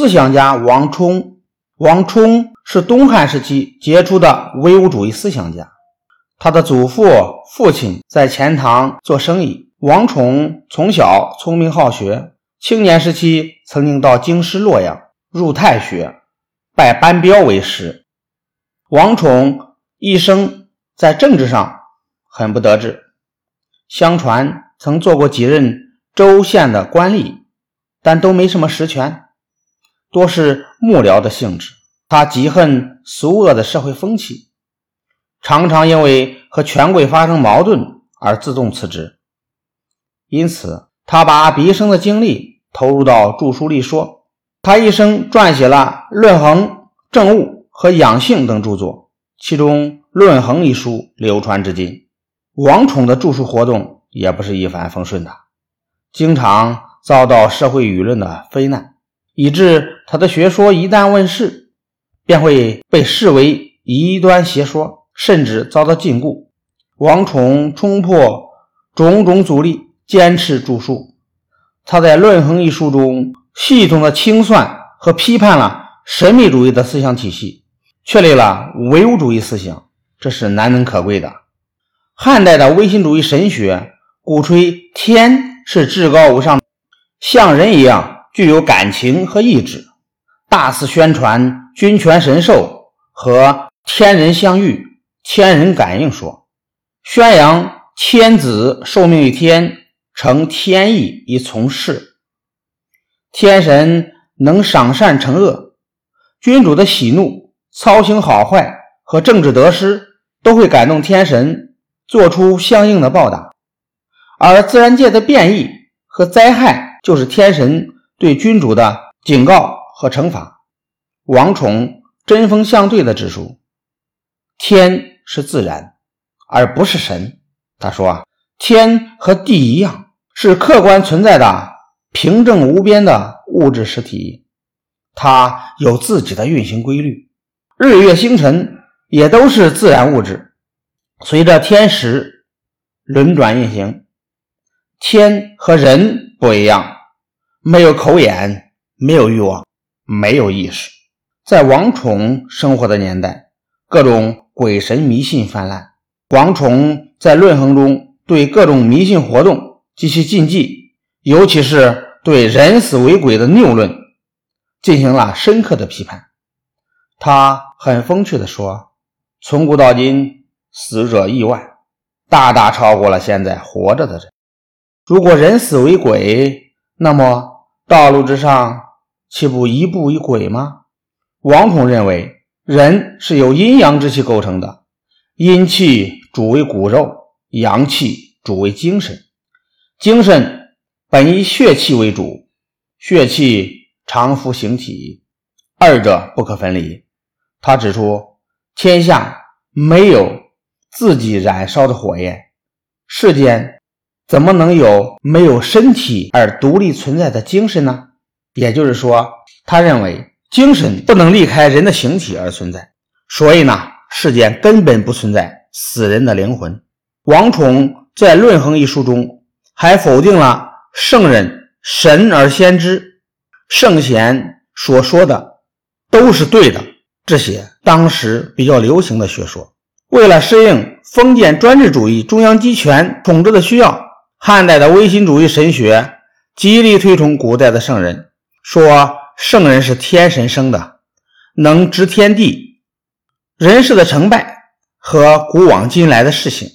思想家王充。王充是东汉时期杰出的唯物主义思想家，他的祖父、父亲在钱塘做生意。王充从小聪明好学，青年时期曾经到京师洛阳入太学，拜班彪为师。王充一生在政治上很不得志，相传曾做过几任州县的官吏，但都没什么实权。多是幕僚的性质，他极恨俗恶的社会风气，常常因为和权贵发生矛盾而自动辞职。因此，他把毕生的精力投入到著书立说。他一生撰写了《论衡》《政务》和《养性》等著作，其中《论衡》一书流传至今。王宠的著述活动也不是一帆风顺的，经常遭到社会舆论的非难。以致他的学说一旦问世，便会被视为异端邪说，甚至遭到禁锢。王充冲破种种阻力，坚持著述。他在《论衡》一书中，系统的清算和批判了神秘主义的思想体系，确立了唯物主义思想，这是难能可贵的。汉代的唯心主义神学鼓吹天是至高无上，像人一样。具有感情和意志，大肆宣传君权神授和天人相遇、天人感应说，宣扬天子受命于天，承天意以从事，天神能赏善惩恶，君主的喜怒、操行好坏和政治得失都会感动天神，做出相应的报答，而自然界的变异和灾害就是天神。对君主的警告和惩罚，王宠针锋相对的指出：天是自然，而不是神。他说啊，天和地一样，是客观存在的平正无边的物质实体，它有自己的运行规律，日月星辰也都是自然物质，随着天时轮转运行。天和人不一样。没有口眼，没有欲望，没有意识。在王宠生活的年代，各种鬼神迷信泛滥。王宠在《论衡》中对各种迷信活动及其禁忌，尤其是对人死为鬼的谬论，进行了深刻的批判。他很风趣地说：“从古到今，死者亿万，大大超过了现在活着的人。如果人死为鬼，那么……”道路之上岂不一步一轨吗？王统认为，人是由阴阳之气构成的，阴气主为骨肉，阳气主为精神。精神本以血气为主，血气常服形体，二者不可分离。他指出，天下没有自己燃烧的火焰，世间。怎么能有没有身体而独立存在的精神呢？也就是说，他认为精神不能离开人的形体而存在，所以呢，世间根本不存在死人的灵魂。王充在《论衡》一书中还否定了圣人、神而先知、圣贤所说的都是对的这些当时比较流行的学说。为了适应封建专制主义中央集权统治的需要。汉代的唯心主义神学极力推崇古代的圣人，说圣人是天神生的，能知天地人世的成败和古往今来的事情。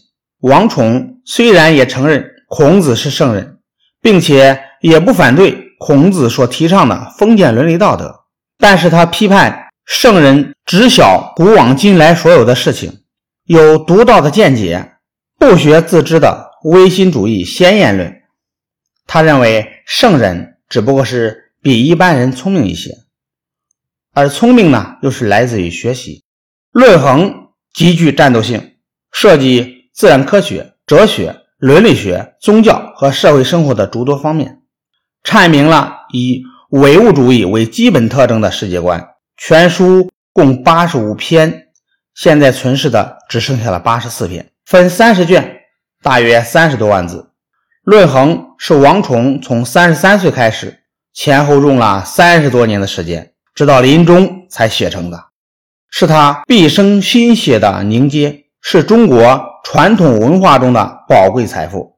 王宠虽然也承认孔子是圣人，并且也不反对孔子所提倡的封建伦理道德，但是他批判圣人知晓古往今来所有的事情，有独到的见解，不学自知的。唯心主义先验论，他认为圣人只不过是比一般人聪明一些，而聪明呢，又是来自于学习。论衡极具战斗性，涉及自然科学、哲学、伦理学、宗教和社会生活的诸多方面，阐明了以唯物主义为基本特征的世界观。全书共八十五篇，现在存世的只剩下了八十四篇，分三十卷。大约三十多万字，《论衡》是王充从三十三岁开始前后用了三十多年的时间，直到临终才写成的，是他毕生心血的凝结，是中国传统文化中的宝贵财富。